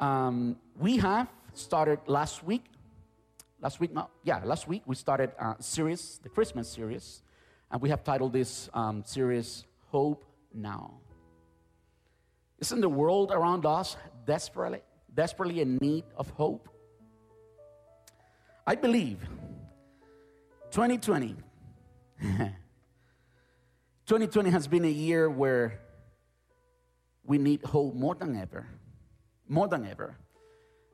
Um, we have started last week. Last week, yeah, last week we started a series, the Christmas series, and we have titled this um, series "Hope Now." Isn't the world around us desperately, desperately in need of hope? I believe 2020 2020 has been a year where we need hope more than ever, more than ever.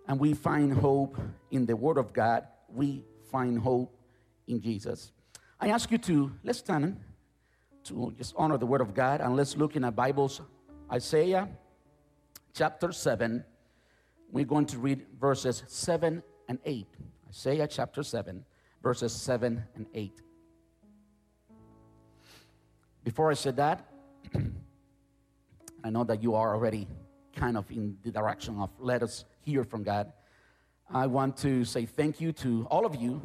And we find hope in the Word of God. We find hope in Jesus. I ask you to, let's stand to just honor the Word of God and let's look in our Bibles, Isaiah chapter 7. We're going to read verses 7 and 8. Isaiah chapter 7, verses 7 and 8. Before I said that, I know that you are already kind of in the direction of let us hear from God. I want to say thank you to all of you,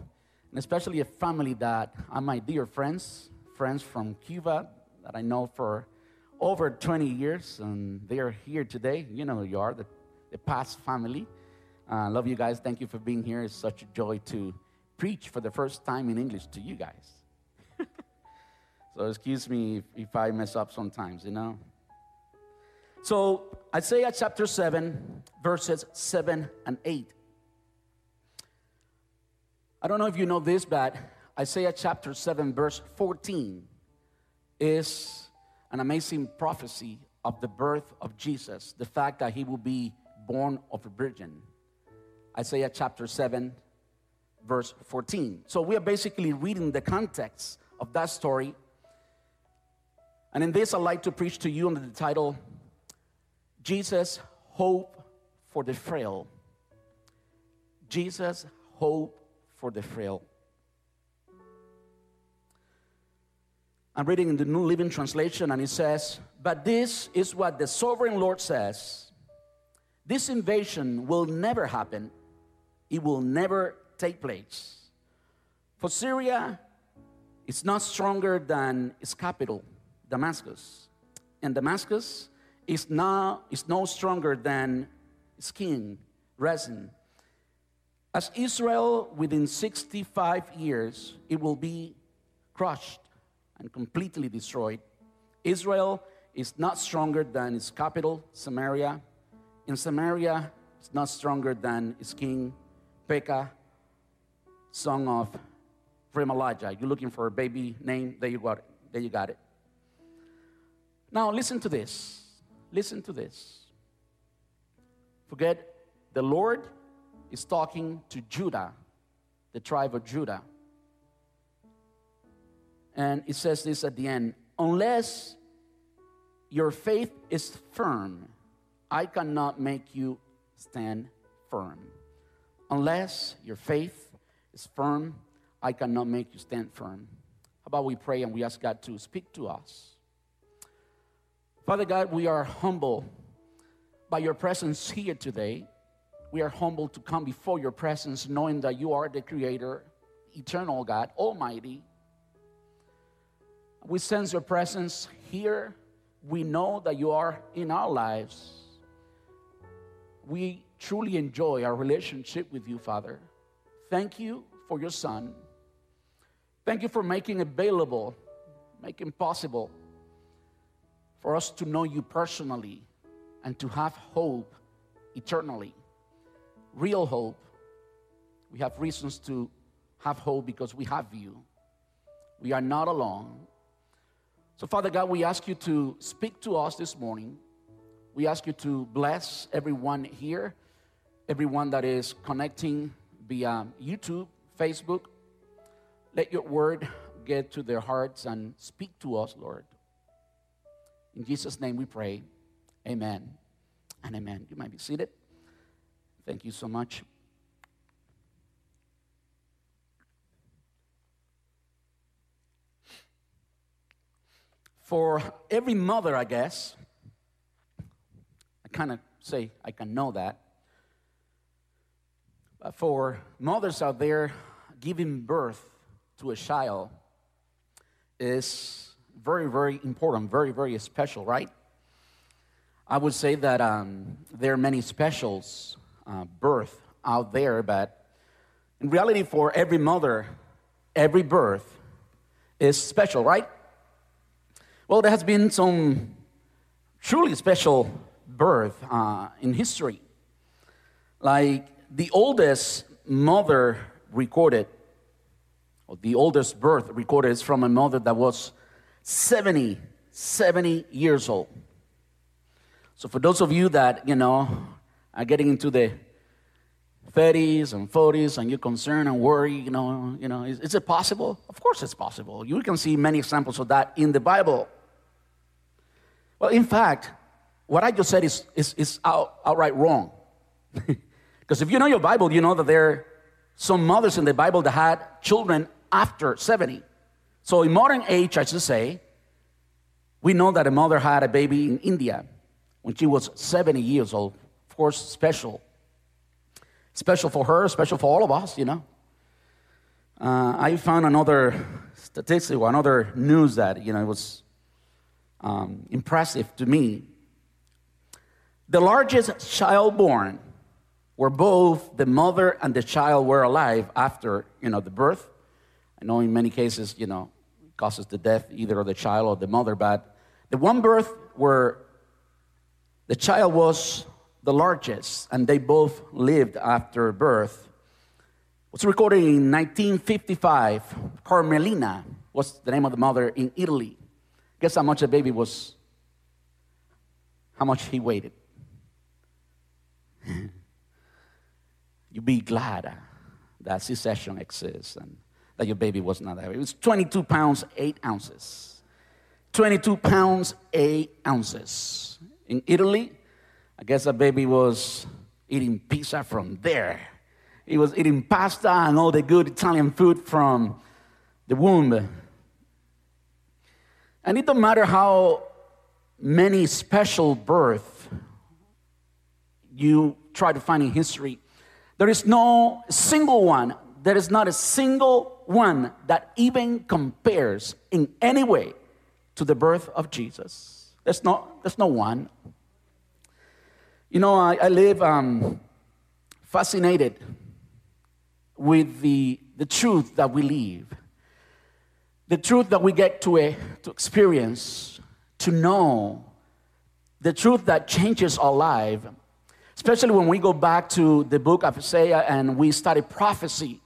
and especially a family that are my dear friends, friends from Cuba that I know for over 20 years, and they are here today. You know you are, the, the past family. I uh, love you guys. Thank you for being here. It's such a joy to preach for the first time in English to you guys. So excuse me if, if I mess up sometimes, you know. So Isaiah chapter 7, verses 7 and 8. I don't know if you know this, but Isaiah chapter 7, verse 14 is an amazing prophecy of the birth of Jesus, the fact that he will be born of a virgin. Isaiah chapter 7, verse 14. So we are basically reading the context of that story and in this, I'd like to preach to you under the title Jesus, Hope for the Frail. Jesus, Hope for the Frail. I'm reading in the New Living Translation, and it says, But this is what the sovereign Lord says this invasion will never happen, it will never take place. For Syria is not stronger than its capital Damascus. And Damascus is, now, is no stronger than its king, Rezin. As Israel, within 65 years, it will be crushed and completely destroyed. Israel is not stronger than its capital, Samaria. In Samaria, it's not stronger than its king, Pekah, son of Remaliah. You're looking for a baby name? There you got it. There you got it. Now, listen to this. Listen to this. Forget the Lord is talking to Judah, the tribe of Judah. And it says this at the end unless your faith is firm, I cannot make you stand firm. Unless your faith is firm, I cannot make you stand firm. How about we pray and we ask God to speak to us? Father God, we are humble by your presence here today. We are humble to come before your presence knowing that you are the creator, eternal God, almighty. We sense your presence here. We know that you are in our lives. We truly enjoy our relationship with you, Father. Thank you for your Son. Thank you for making available, making possible for us to know you personally and to have hope eternally. Real hope. We have reasons to have hope because we have you. We are not alone. So, Father God, we ask you to speak to us this morning. We ask you to bless everyone here, everyone that is connecting via YouTube, Facebook. Let your word get to their hearts and speak to us, Lord. In Jesus' name we pray. Amen and amen. You might be seated. Thank you so much. For every mother, I guess, I kind of say I can know that. But for mothers out there, giving birth to a child is very, very important, very, very special, right? I would say that um, there are many specials uh, birth out there, but in reality, for every mother, every birth is special, right? Well, there has been some truly special birth uh, in history. Like the oldest mother recorded, or the oldest birth recorded is from a mother that was 70, 70 years old. So for those of you that, you know, are getting into the 30s and 40s and you're concerned and worry, you know, you know, is, is it possible? Of course it's possible. You can see many examples of that in the Bible. Well, in fact, what I just said is, is, is out, outright wrong. Because if you know your Bible, you know that there are some mothers in the Bible that had children after 70. So in modern age, I should say, we know that a mother had a baby in India when she was 70 years old. Of course, special. Special for her, special for all of us, you know. Uh, I found another statistic or another news that, you know, it was um, impressive to me. The largest child born, where both the mother and the child were alive after, you know, the birth. I know in many cases, you know, causes the death either of the child or the mother, but the one birth where the child was the largest, and they both lived after birth. Was recorded in 1955. Carmelina was the name of the mother in Italy. Guess how much the baby was, how much he weighed. You'd be glad that C-section exists and that your baby was not there. It was 22 pounds, 8 ounces. 22 pounds, 8 ounces. In Italy, I guess the baby was eating pizza from there. He was eating pasta and all the good Italian food from the womb. And it don't matter how many special birth you try to find in history, there is no single one, there is not a single one that even compares in any way to the birth of Jesus. There's no, there's no one. You know, I, I live um, fascinated with the, the truth that we live, the truth that we get to, a, to experience, to know, the truth that changes our life, especially when we go back to the book of Isaiah and we study prophecy.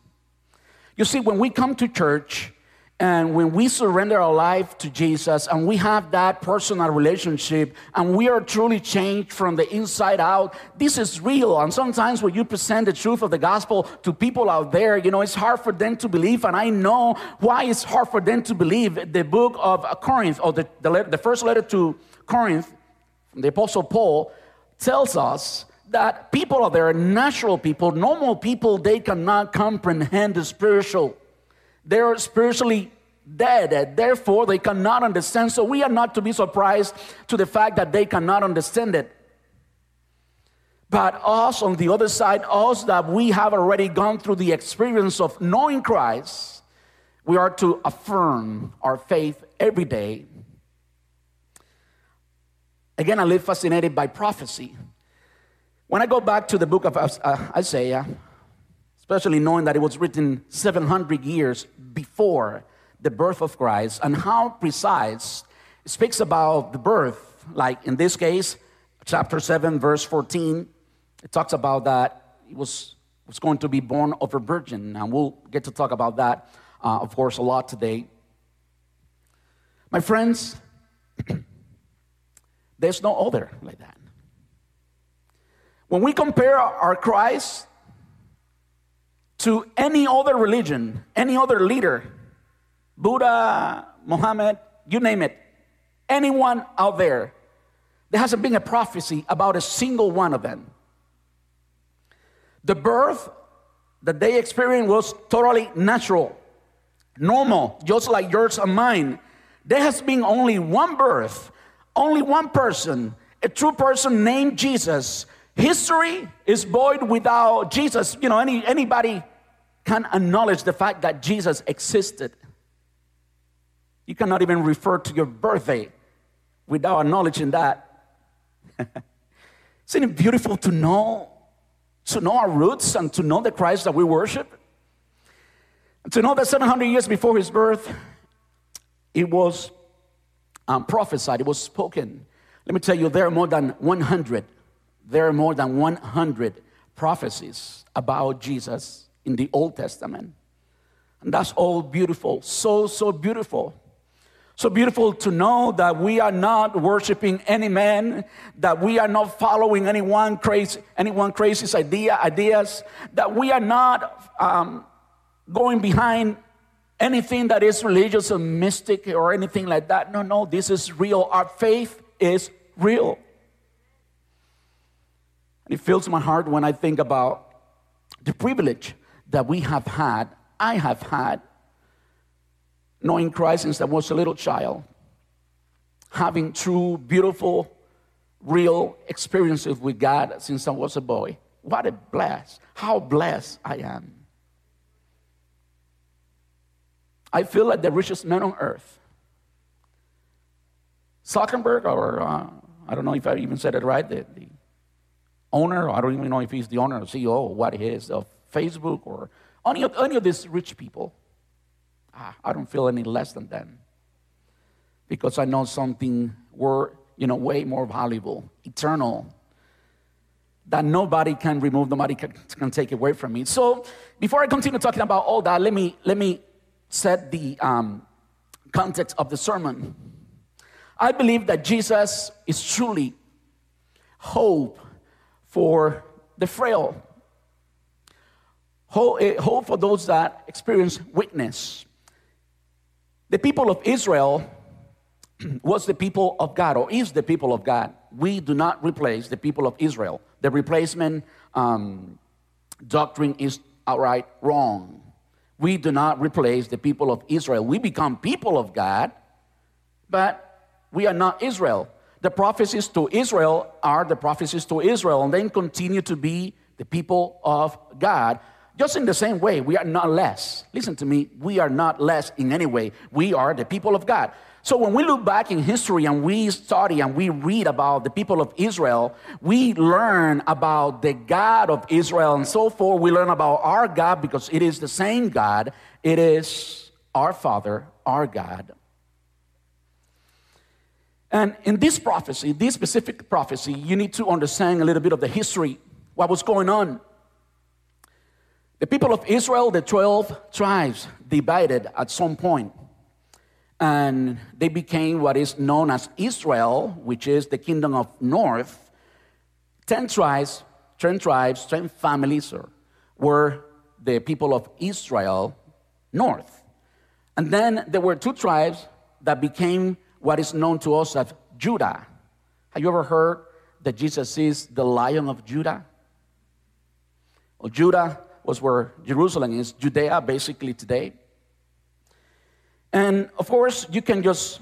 You see, when we come to church, and when we surrender our life to Jesus and we have that personal relationship and we are truly changed from the inside out, this is real. And sometimes when you present the truth of the gospel to people out there, you know, it's hard for them to believe. And I know why it's hard for them to believe. The book of Corinth, or the, the, letter, the first letter to Corinth, the Apostle Paul, tells us that people out there, natural people, normal people, they cannot comprehend the spiritual. They're spiritually dead, and therefore they cannot understand. So we are not to be surprised to the fact that they cannot understand it. But us on the other side, us that we have already gone through the experience of knowing Christ, we are to affirm our faith every day. Again, I live fascinated by prophecy. When I go back to the book of uh, Isaiah, especially knowing that it was written 700 years before the birth of Christ and how precise it speaks about the birth. Like in this case, chapter 7, verse 14, it talks about that he was, was going to be born of a virgin. And we'll get to talk about that, uh, of course, a lot today. My friends, there's no other like that. When we compare our Christ to any other religion, any other leader, Buddha, Muhammad, you name it, anyone out there, there hasn't been a prophecy about a single one of them. The birth that they experienced was totally natural, normal, just like yours and mine. There has been only one birth, only one person, a true person named Jesus. History is void without Jesus. You know, any, anybody can acknowledge the fact that Jesus existed. You cannot even refer to your birthday without acknowledging that. Isn't it beautiful to know, to know our roots and to know the Christ that we worship? And to know that 700 years before his birth, it was um, prophesied, it was spoken. Let me tell you, there are more than 100, there are more than 100 prophecies about Jesus in the Old Testament. And that's all beautiful, so, so beautiful. So beautiful to know that we are not worshiping any man, that we are not following anyone crazy, anyone crazy's idea, ideas, that we are not um, going behind anything that is religious or mystic or anything like that. No, no, this is real. Our faith is real. And it fills my heart when I think about the privilege that we have had, I have had, knowing Christ since I was a little child, having true, beautiful, real experiences with God since I was a boy. What a bless. How blessed I am. I feel like the richest man on earth. Zuckerberg, or uh, I don't know if I even said it right, the, the owner, I don't even know if he's the owner or CEO or what he is of Facebook or any of, any of these rich people ah, I don't feel any less than them because I know something were you know way more valuable, eternal, that nobody can remove, nobody can, can take away from me. So before I continue talking about all that, let me let me set the um, context of the sermon. I believe that Jesus is truly hope for the frail, hope, eh, for those that experience weakness, the people of Israel was the people of God, or is the people of God. We do not replace the people of Israel. The replacement um, doctrine is outright wrong. We do not replace the people of Israel. We become people of God, but we are not Israel. The prophecies to Israel are the prophecies to Israel, and then continue to be the people of God. Just in the same way, we are not less. Listen to me, we are not less in any way. We are the people of God. So when we look back in history and we study and we read about the people of Israel, we learn about the God of Israel and so forth. We learn about our God because it is the same God. It is our Father, our God. And in this prophecy, this specific prophecy, you need to understand a little bit of the history, what was going on the people of Israel, the 12 tribes, divided at some point, and they became what is known as Israel, which is the kingdom of north. 10 tribes, 10 tribes, 10 families were the people of Israel north. And then there were two tribes that became what is known to us as Judah. Have you ever heard that Jesus is the lion of Judah? Well, Judah was where Jerusalem is, Judea, basically today. And of course, you can just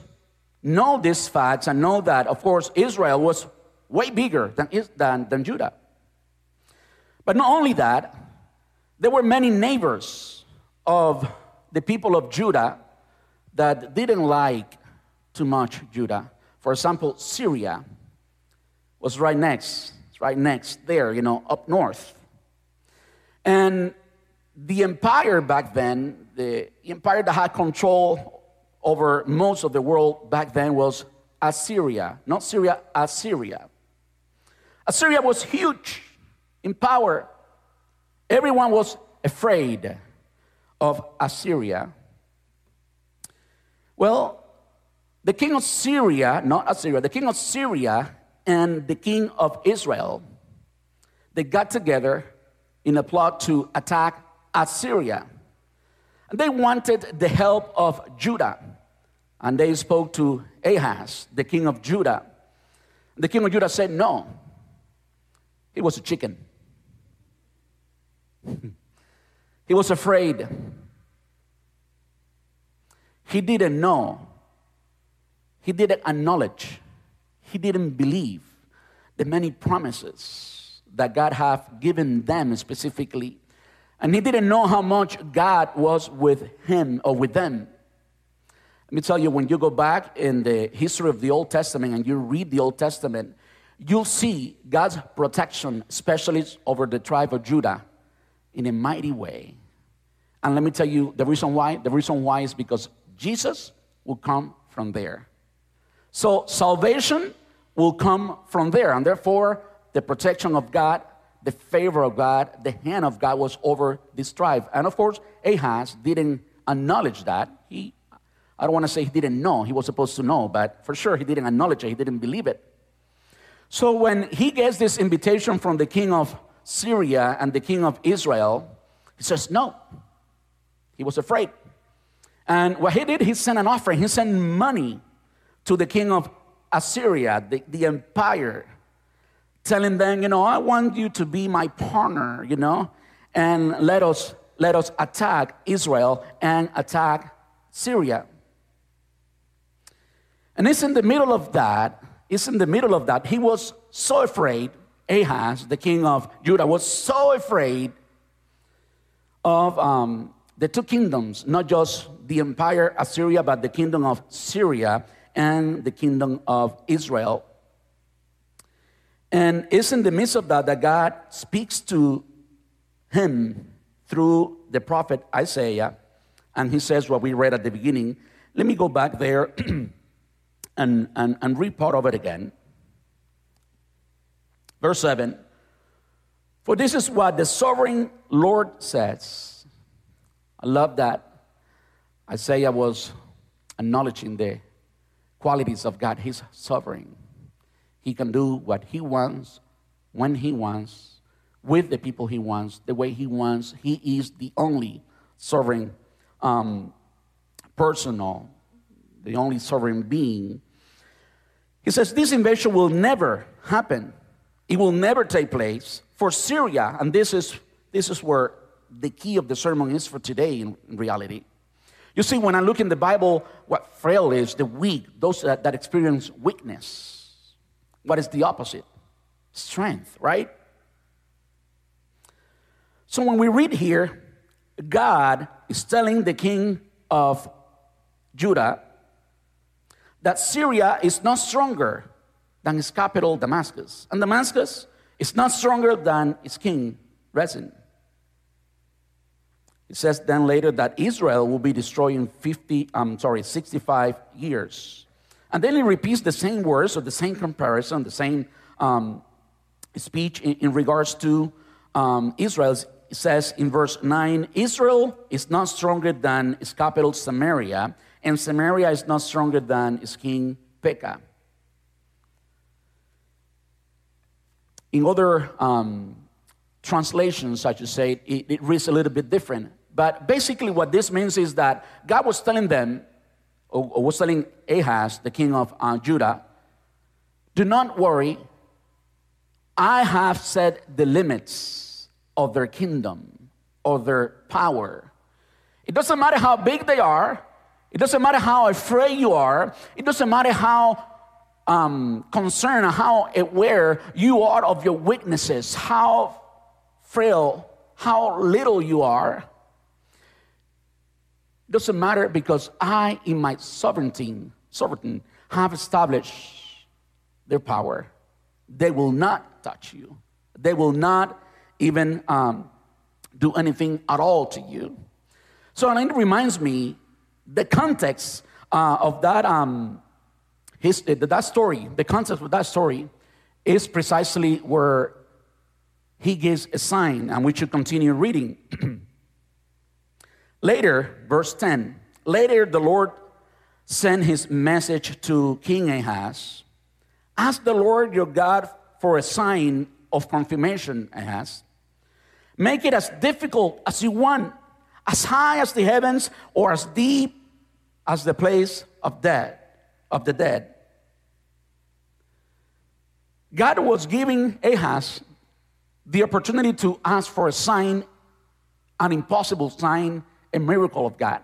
know these facts and know that, of course, Israel was way bigger than, than, than Judah. But not only that, there were many neighbors of the people of Judah that didn't like too much Judah. For example, Syria was right next, right next there, you know, up north. And the empire back then, the empire that had control over most of the world back then was Assyria. Not Syria, Assyria. Assyria was huge in power. Everyone was afraid of Assyria. Well, the king of Syria, not Assyria, the king of Syria and the king of Israel, they got together in a plot to attack Assyria. And they wanted the help of Judah. And they spoke to Ahaz, the king of Judah. The king of Judah said no. He was a chicken. he was afraid. He didn't know. He didn't acknowledge. He didn't believe the many promises that God have given them specifically. And he didn't know how much God was with him or with them. Let me tell you, when you go back in the history of the Old Testament and you read the Old Testament, you'll see God's protection, especially over the tribe of Judah, in a mighty way. And let me tell you the reason why. The reason why is because Jesus will come from there. So salvation will come from there. And therefore, the protection of God, the favor of God, the hand of God was over this tribe. And of course, Ahaz didn't acknowledge that. He, I don't want to say he didn't know, he was supposed to know, but for sure he didn't acknowledge it, he didn't believe it. So when he gets this invitation from the king of Syria and the king of Israel, he says no. He was afraid. And what he did, he sent an offering, he sent money to the king of Assyria, the, the empire, telling them, you know, I want you to be my partner, you know, and let us let us attack Israel and attack Syria. And it's in the middle of that, it's in the middle of that. He was so afraid, Ahaz, the king of Judah, was so afraid of um, the two kingdoms, not just the empire Assyria, but the kingdom of Syria and the kingdom of Israel. And it's in the midst of that that God speaks to him through the prophet Isaiah, and he says what we read at the beginning. Let me go back there and, and, and read part of it again. Verse 7 For this is what the sovereign Lord says. I love that. Isaiah was acknowledging the qualities of God. He's sovereign. He can do what he wants, when he wants, with the people he wants, the way he wants. He is the only sovereign um, personal, the only sovereign being. He says this invasion will never happen. It will never take place for Syria, and this is this is where the key of the sermon is for today in, in reality. You see, when I look in the Bible, what frail is, the weak, those that, that experience weakness. What is the opposite? Strength, right? So when we read here, God is telling the king of Judah that Syria is not stronger than its capital, Damascus. And Damascus is not stronger than its king, Rezin. It says then later that Israel will be destroyed in 50, I'm sorry, 65 years. And then he repeats the same words or the same comparison, the same um, speech in, in, regards to um, Israel. It says in verse 9 Israel is not stronger than its capital, Samaria, and Samaria is not stronger than its king, Pekah. In other um, translations, I should say, it, it reads a little bit different. But basically, what this means is that God was telling them, or, was telling Ahaz, the king of uh, Judah, do not worry. I have set the limits of their kingdom, of their power. It doesn't matter how big they are, it doesn't matter how afraid you are, it doesn't matter how um, concerned, how aware you are of your weaknesses, how frail, how little you are. Doesn't matter because I, in my sovereignty, sovereignty, have established their power. They will not touch you. They will not even um, do anything at all to you. So and it reminds me the context uh, of that um, his, that story. The context of that story is precisely where he gives a sign, and we should continue reading. Later, verse 10, later the Lord sent his message to King Ahaz. Ask the Lord your God for a sign of confirmation, Ahaz. Make it as difficult as you want, as high as the heavens or as deep as the place of dead, of the dead. God was giving Ahaz the opportunity to ask for a sign, an impossible sign, a miracle of God.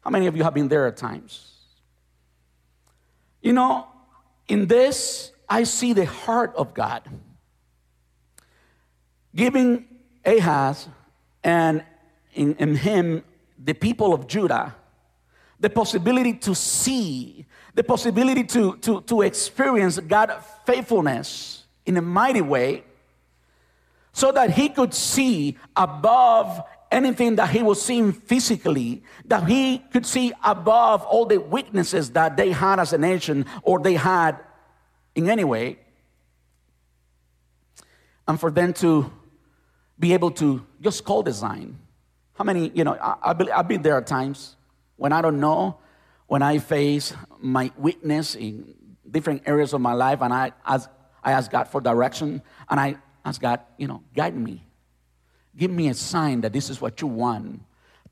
How many of you have been there at times? You know, in this, I see the heart of God giving Ahaz and in, in him the people of Judah the possibility to see, the possibility to, to, to experience God's faithfulness in a mighty way, so that he could see above anything that he was seeing physically, that he could see above all the weaknesses that they had as a nation or they had in any way, and for them to be able to just call design. How many, you know, I, have been there at times when I don't know, when I face my weakness in different areas of my life, and I ask, I ask God for direction, and I ask God, you know, guide me. Give me a sign that this is what you want.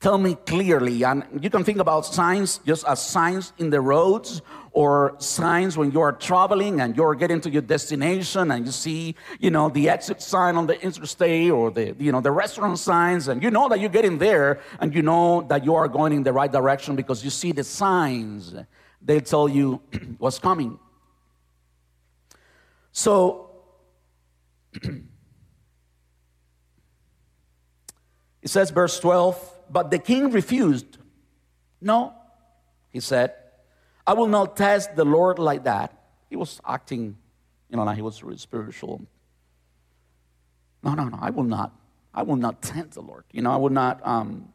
Tell me clearly. And you can think about signs just as signs in the roads or signs when you are traveling and you're getting to your destination and you see, you know, the exit sign on the interstate or the, you know, the restaurant signs and you know that you're getting there and you know that you are going in the right direction because you see the signs. They tell you what's coming. So, It says, verse 12, but the king refused. No, he said, I will not test the Lord like that. He was acting, you know, like he was really spiritual. No, no, no, I will not. I will not tempt the Lord. You know, I will not um,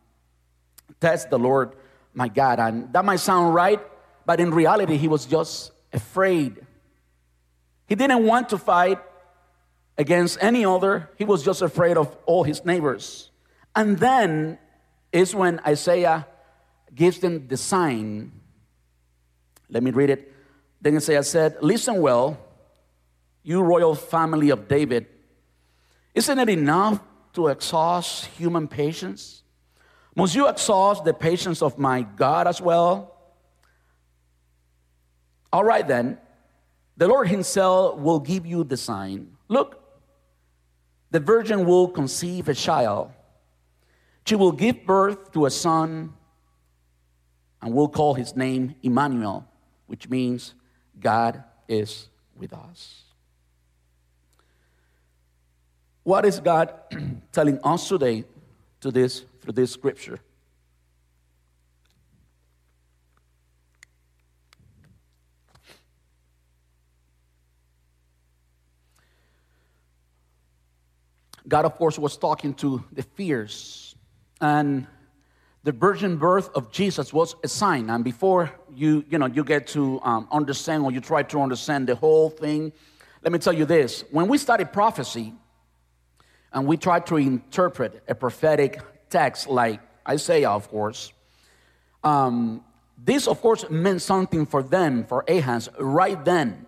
test the Lord, my God. And that might sound right, but in reality, he was just afraid. He didn't want to fight against any other, he was just afraid of all his neighbors. And then is when Isaiah gives them the sign. Let me read it. Then Isaiah said, Listen well, you royal family of David. Isn't it enough to exhaust human patience? Must you exhaust the patience of my God as well? All right, then, the Lord Himself will give you the sign. Look, the virgin will conceive a child she will give birth to a son, and we'll call his name Emmanuel, which means God is with us. What is God telling us today to this through this scripture? God, of course, was talking to the fears and the virgin birth of Jesus was a sign. And before you, you know, you get to um, understand or you try to understand the whole thing, let me tell you this. When we study prophecy and we try to interpret a prophetic text like Isaiah, of course, um, this, of course, meant something for them, for Ahaz, right then.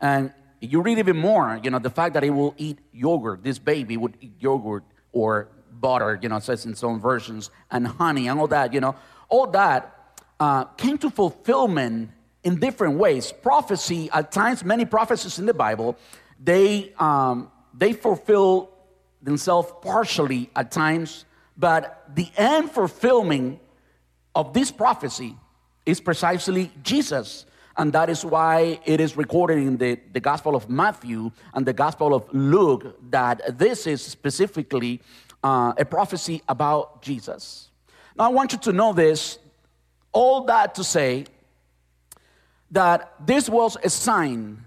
And you read even more, you know, the fact that he will eat yogurt, this baby would eat yogurt or butter, you know, says in some versions, and honey and all that, you know, all that uh, came to fulfillment in different ways. Prophecy, at times, many prophecies in the Bible, they, um, they fulfill themselves partially at times, but the end fulfillment of this prophecy is precisely Jesus. And that is why it is recorded in the, the Gospel of Matthew and the Gospel of Luke that this is specifically uh, a prophecy about Jesus. Now, I want you to know this, all that to say that this was a sign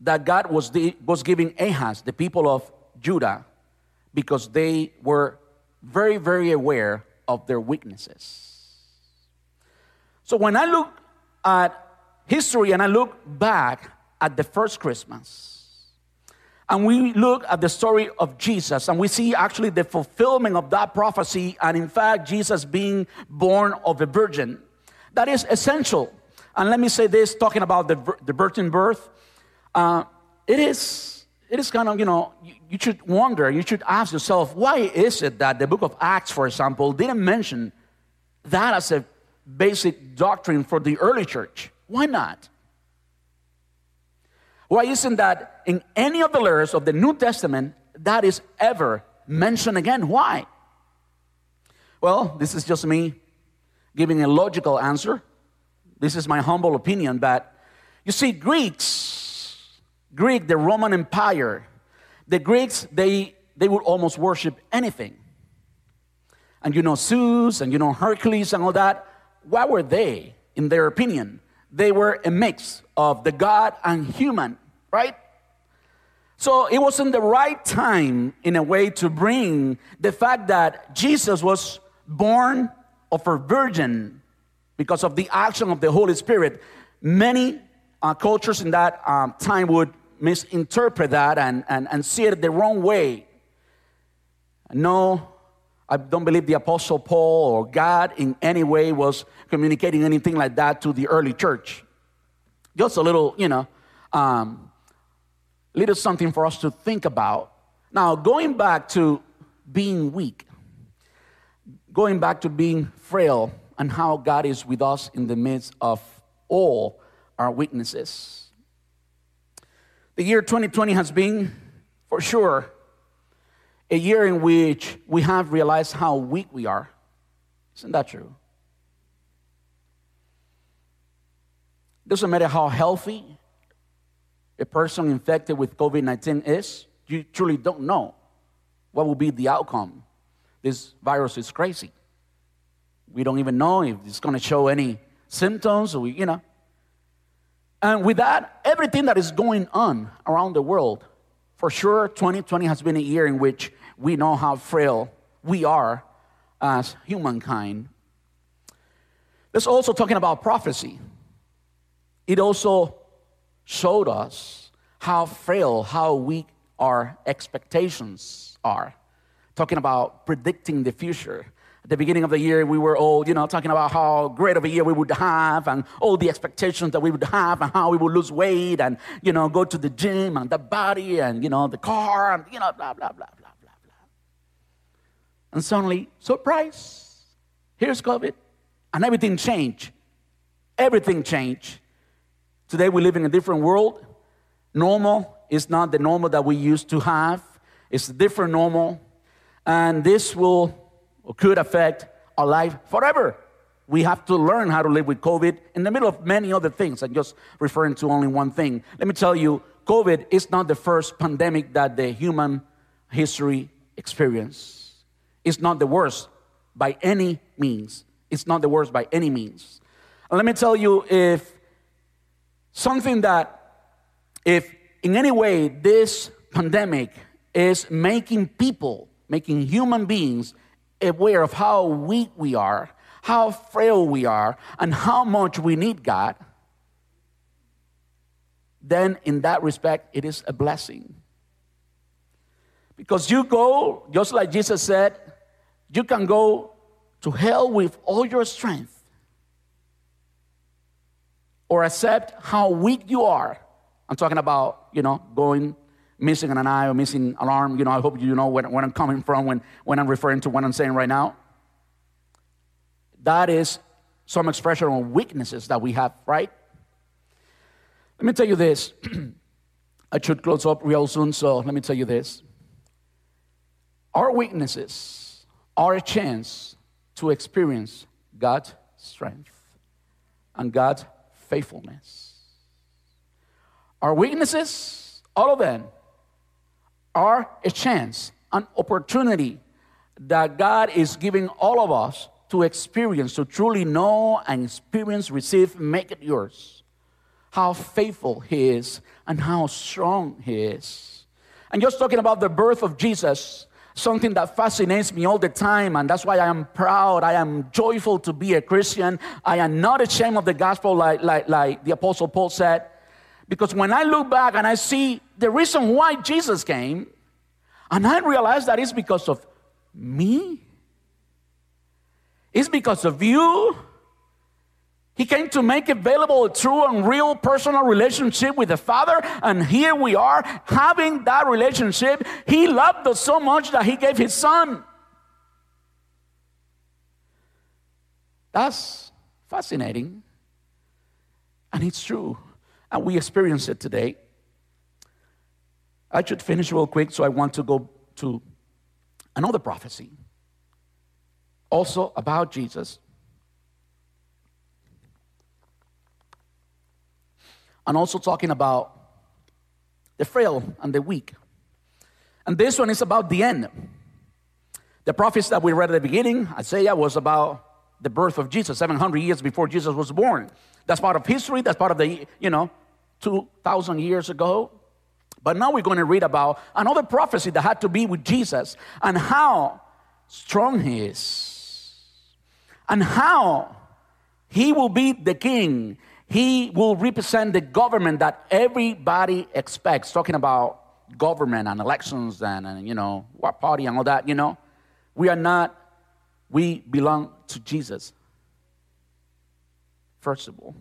that God was, the, was giving Ahaz, the people of Judah, because they were very, very aware of their weaknesses. So when I look at history and I look back at the first Christmas, and we look at the story of Jesus and we see actually the fulfillment of that prophecy, and in fact, Jesus being born of a virgin. That is essential. And let me say this talking about the, the virgin birth, uh, it is. It is kind of, you know, you, you should wonder, you should ask yourself, why is it that the book of Acts, for example, didn't mention that as a basic doctrine for the early church? Why not? Why isn't that in any of the letters of the New Testament that is ever mentioned again? Why? Well, this is just me giving a logical answer. This is my humble opinion, but you see, Greeks, Greek, the Roman Empire, the Greeks, they, they would almost worship anything. And you know Zeus and you know Hercules and all that. Why were they, in their opinion? They were a mix of the God and human, right? So it wasn't the right time, in a way, to bring the fact that Jesus was born of a virgin because of the action of the Holy Spirit. Many uh, cultures in that um, time would misinterpret that and, and, and see it the wrong way. No, I don't believe the Apostle Paul or God in any way was communicating anything like that to the early church. Just a little, you know, um, little something for us to think about. Now, going back to being weak, going back to being frail, and how God is with us in the midst of all our weaknesses. The year 2020 has been, for sure, a year in which we have realized how weak we are. Isn't that true? Doesn't matter how healthy a person infected with COVID 19 is, you truly don't know what will be the outcome. This virus is crazy. We don't even know if it's going to show any symptoms, or we, you know. And with that, everything that is going on around the world, for sure, 2020 has been a year in which we know how frail we are as humankind. Let's also talking about prophecy. It also showed us how frail, how weak our expectations are. Talking about predicting the future. At the beginning of the year, we were all, you know, talking about how great of a year we would have and all the expectations that we would have and how we would lose weight and, you know, go to the gym and the body and, you know, the car and, you know, blah, blah, blah, blah, blah, blah. And suddenly, surprise, here's COVID. And everything changed. Everything changed. Today we live in a different world. Normal is not the normal that we used to have, it's a different normal. And this will could affect our life forever. We have to learn how to live with COVID in the middle of many other things. I'm just referring to only one thing. Let me tell you, COVID is not the first pandemic that the human history experienced. It's not the worst by any means. It's not the worst by any means. And let me tell you, if Something that, if in any way this pandemic is making people, making human beings aware of how weak we are, how frail we are, and how much we need God, then in that respect, it is a blessing. Because you go, just like Jesus said, you can go to hell with all your strength or accept how weak you are. I'm talking about, you know, going missing an eye or missing an arm. You know, I hope you know where, where I'm coming from when, when I'm referring to what I'm saying right now. That is some expression of weaknesses that we have, right? Let me tell you this. I should close up real soon, so let me tell you this. Our weaknesses are a chance to experience God's strength and God's faithfulness. Our weaknesses, all of them, are a chance, an opportunity that God is giving all of us to experience, to truly know and experience, receive, make it yours. How faithful He is and how strong He is. And just talking about the birth of Jesus, something that fascinates me all the time, and that's why I am proud. I am joyful to be a Christian. I am not ashamed of the gospel, like, like, like the Apostle Paul said. Because when I look back and I see the reason why Jesus came, and I realize that it's because of me, it's because of you, he came to make available a true and real personal relationship with the Father, and here we are having that relationship. He loved us so much that He gave His Son. That's fascinating, and it's true, and we experience it today. I should finish real quick, so I want to go to another prophecy, also about Jesus. and also talking about the frail and the weak. And this one is about the end. The prophets that we read at the beginning, Isaiah, was about the birth of Jesus, 700 years before Jesus was born. That's part of history. That's part of the, you know, 2,000 years ago. But now we're going to read about another prophecy that had to be with Jesus and how strong he is and how he will be the king. He will represent the government that everybody expects, talking about government and elections and, and you know, what party and all that, you know. We are not, we belong to Jesus. First of all,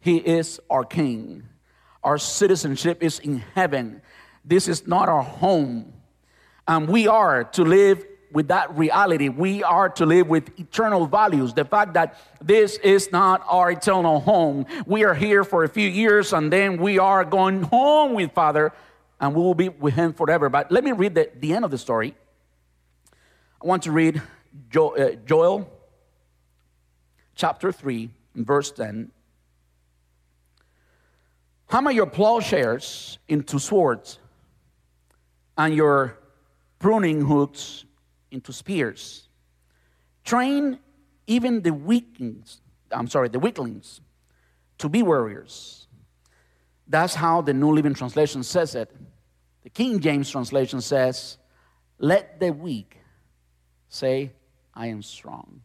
He is our King. Our citizenship is in heaven. This is not our home. And we are to live with that reality. We are to live with eternal values. The fact that this is not our eternal home. We are here for a few years and then we are going home with Father and we will be with Him forever. But let me read the, the end of the story. I want to read uh, Joel chapter 3, verse 10. Hammer your plowshares into swords and your pruning hooks into spears. Train even the weaklings, I'm sorry, the weaklings to be warriors. That's how the New Living Translation says it. The King James translation says, Let the weak say, I am strong.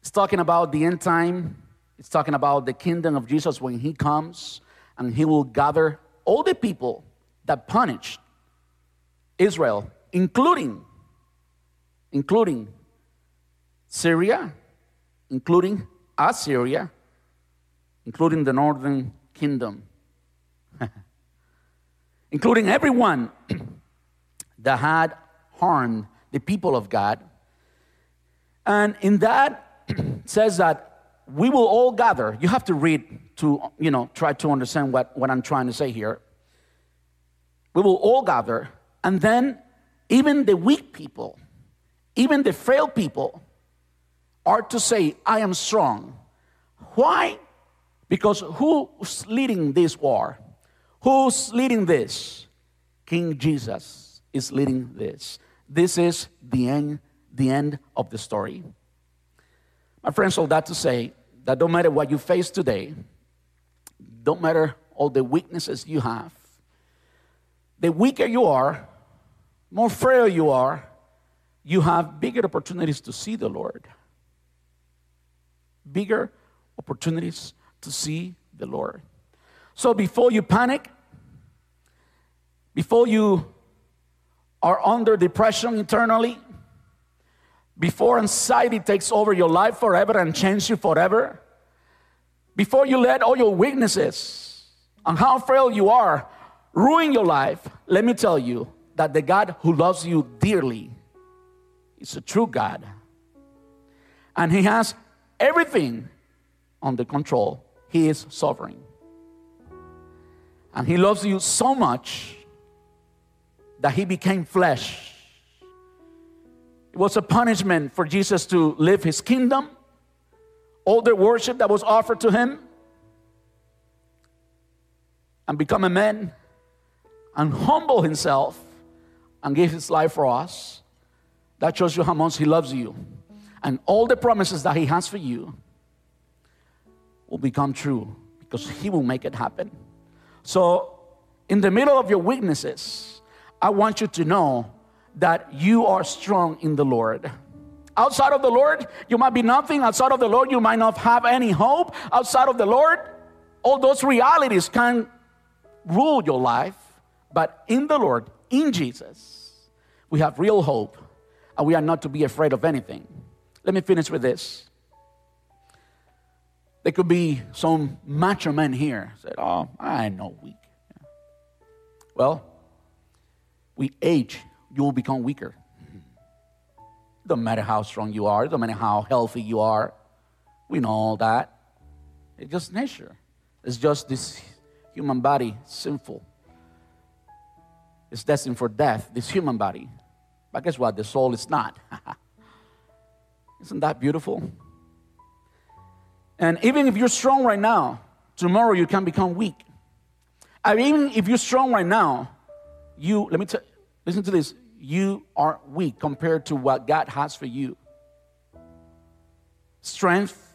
It's talking about the end time it's talking about the kingdom of Jesus when he comes and he will gather all the people that punished Israel, including, including Syria, including Assyria, including the northern kingdom, including everyone that had harmed the people of God. And in that says that we will all gather. You have to read to, you know, try to understand what, what I'm trying to say here. We will all gather, and then even the weak people, even the frail people, are to say, I am strong. Why? Because who's leading this war? Who's leading this? King Jesus is leading this. This is the end, the end of the story. My friends, all that to say, that don't matter what you face today, don't matter all the weaknesses you have, the weaker you are, more frail you are, you have bigger opportunities to see the Lord. Bigger opportunities to see the Lord. So before you panic, before you are under depression internally, before anxiety takes over your life forever and changes you forever, before you let all your weaknesses and how frail you are ruin your life, let me tell you that the God who loves you dearly is a true God. And He has everything under control. He is sovereign. And He loves you so much that He became flesh was a punishment for Jesus to live his kingdom, all the worship that was offered to him, and become a man and humble himself and give his life for us. That shows you how much he loves you. And all the promises that he has for you will become true because he will make it happen. So, in the middle of your weaknesses, I want you to know that you are strong in the Lord. Outside of the Lord, you might be nothing. Outside of the Lord, you might not have any hope. Outside of the Lord, all those realities can rule your life. But in the Lord, in Jesus, we have real hope and we are not to be afraid of anything. Let me finish with this. There could be some macho men here said, "Oh, I know weak." Well, we age you will become weaker. It doesn't matter how strong you are, it doesn't matter how healthy you are. We know all that. It's just nature. It's just this human body, sinful. It's destined for death, this human body. But guess what? The soul is not. Isn't that beautiful? And even if you're strong right now, tomorrow you can become weak. And even if you're strong right now, you, let me tell Listen to this. You are weak compared to what God has for you. Strength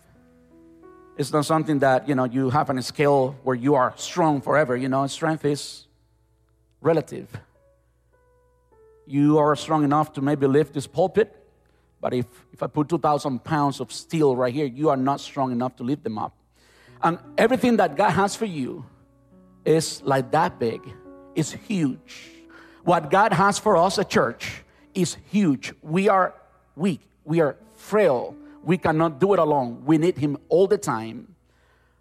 is not something that, you know, you have on a scale where you are strong forever. You know, strength is relative. You are strong enough to maybe lift this pulpit, but if, if I put 2,000 pounds of steel right here, you are not strong enough to lift them up. And everything that God has for you is like that big, it's huge. What God has for us, a church, is huge. We are weak, we are frail, we cannot do it alone. We need Him all the time.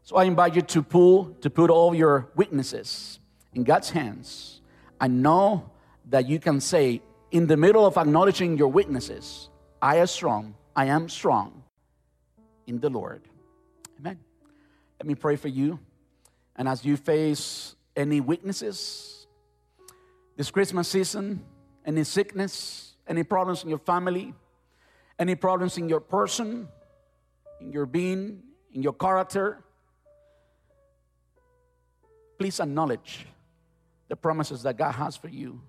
So I invite you to pull, to put all your weaknesses in God's hands. I know that you can say, in the middle of acknowledging your weaknesses, I am strong, I am strong in the Lord. Amen. Let me pray for you. And as you face any weaknesses this Christmas season, any sickness, any problems in your family, any problems in your person, in your being, in your character, please acknowledge the promises that God has for you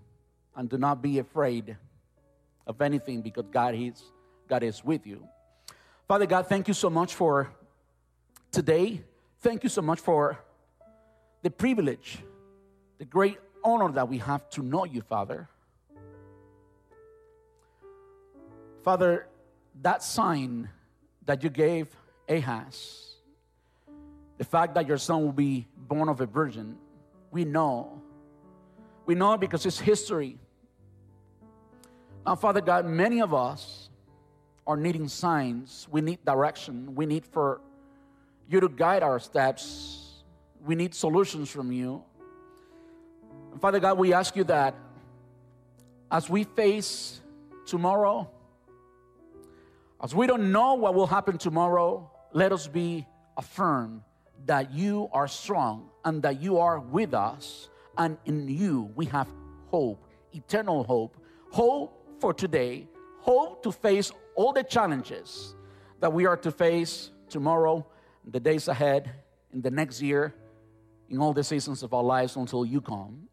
and do not be afraid of anything because God is, God is with you. Father God, thank you so much for today. Thank you so much for the privilege, the great honor that we have to know you, Father. Father, that sign that you gave Ahaz, the fact that your son will be born of a virgin, we know. We know because it's history. Now, Father God, many of us are needing signs. We need direction. We need for you to guide our steps. We need solutions from you. Father God, we ask you that as we face tomorrow, as we don't know what will happen tomorrow, let us be affirmed that you are strong and that you are with us, and in you we have hope, eternal hope, hope for today, hope to face all the challenges that we are to face tomorrow, the days ahead, in the next year, in all the seasons of our lives until you come.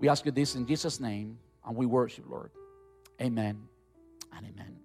We ask you this in Jesus' name, and we worship, Lord. Amen and amen.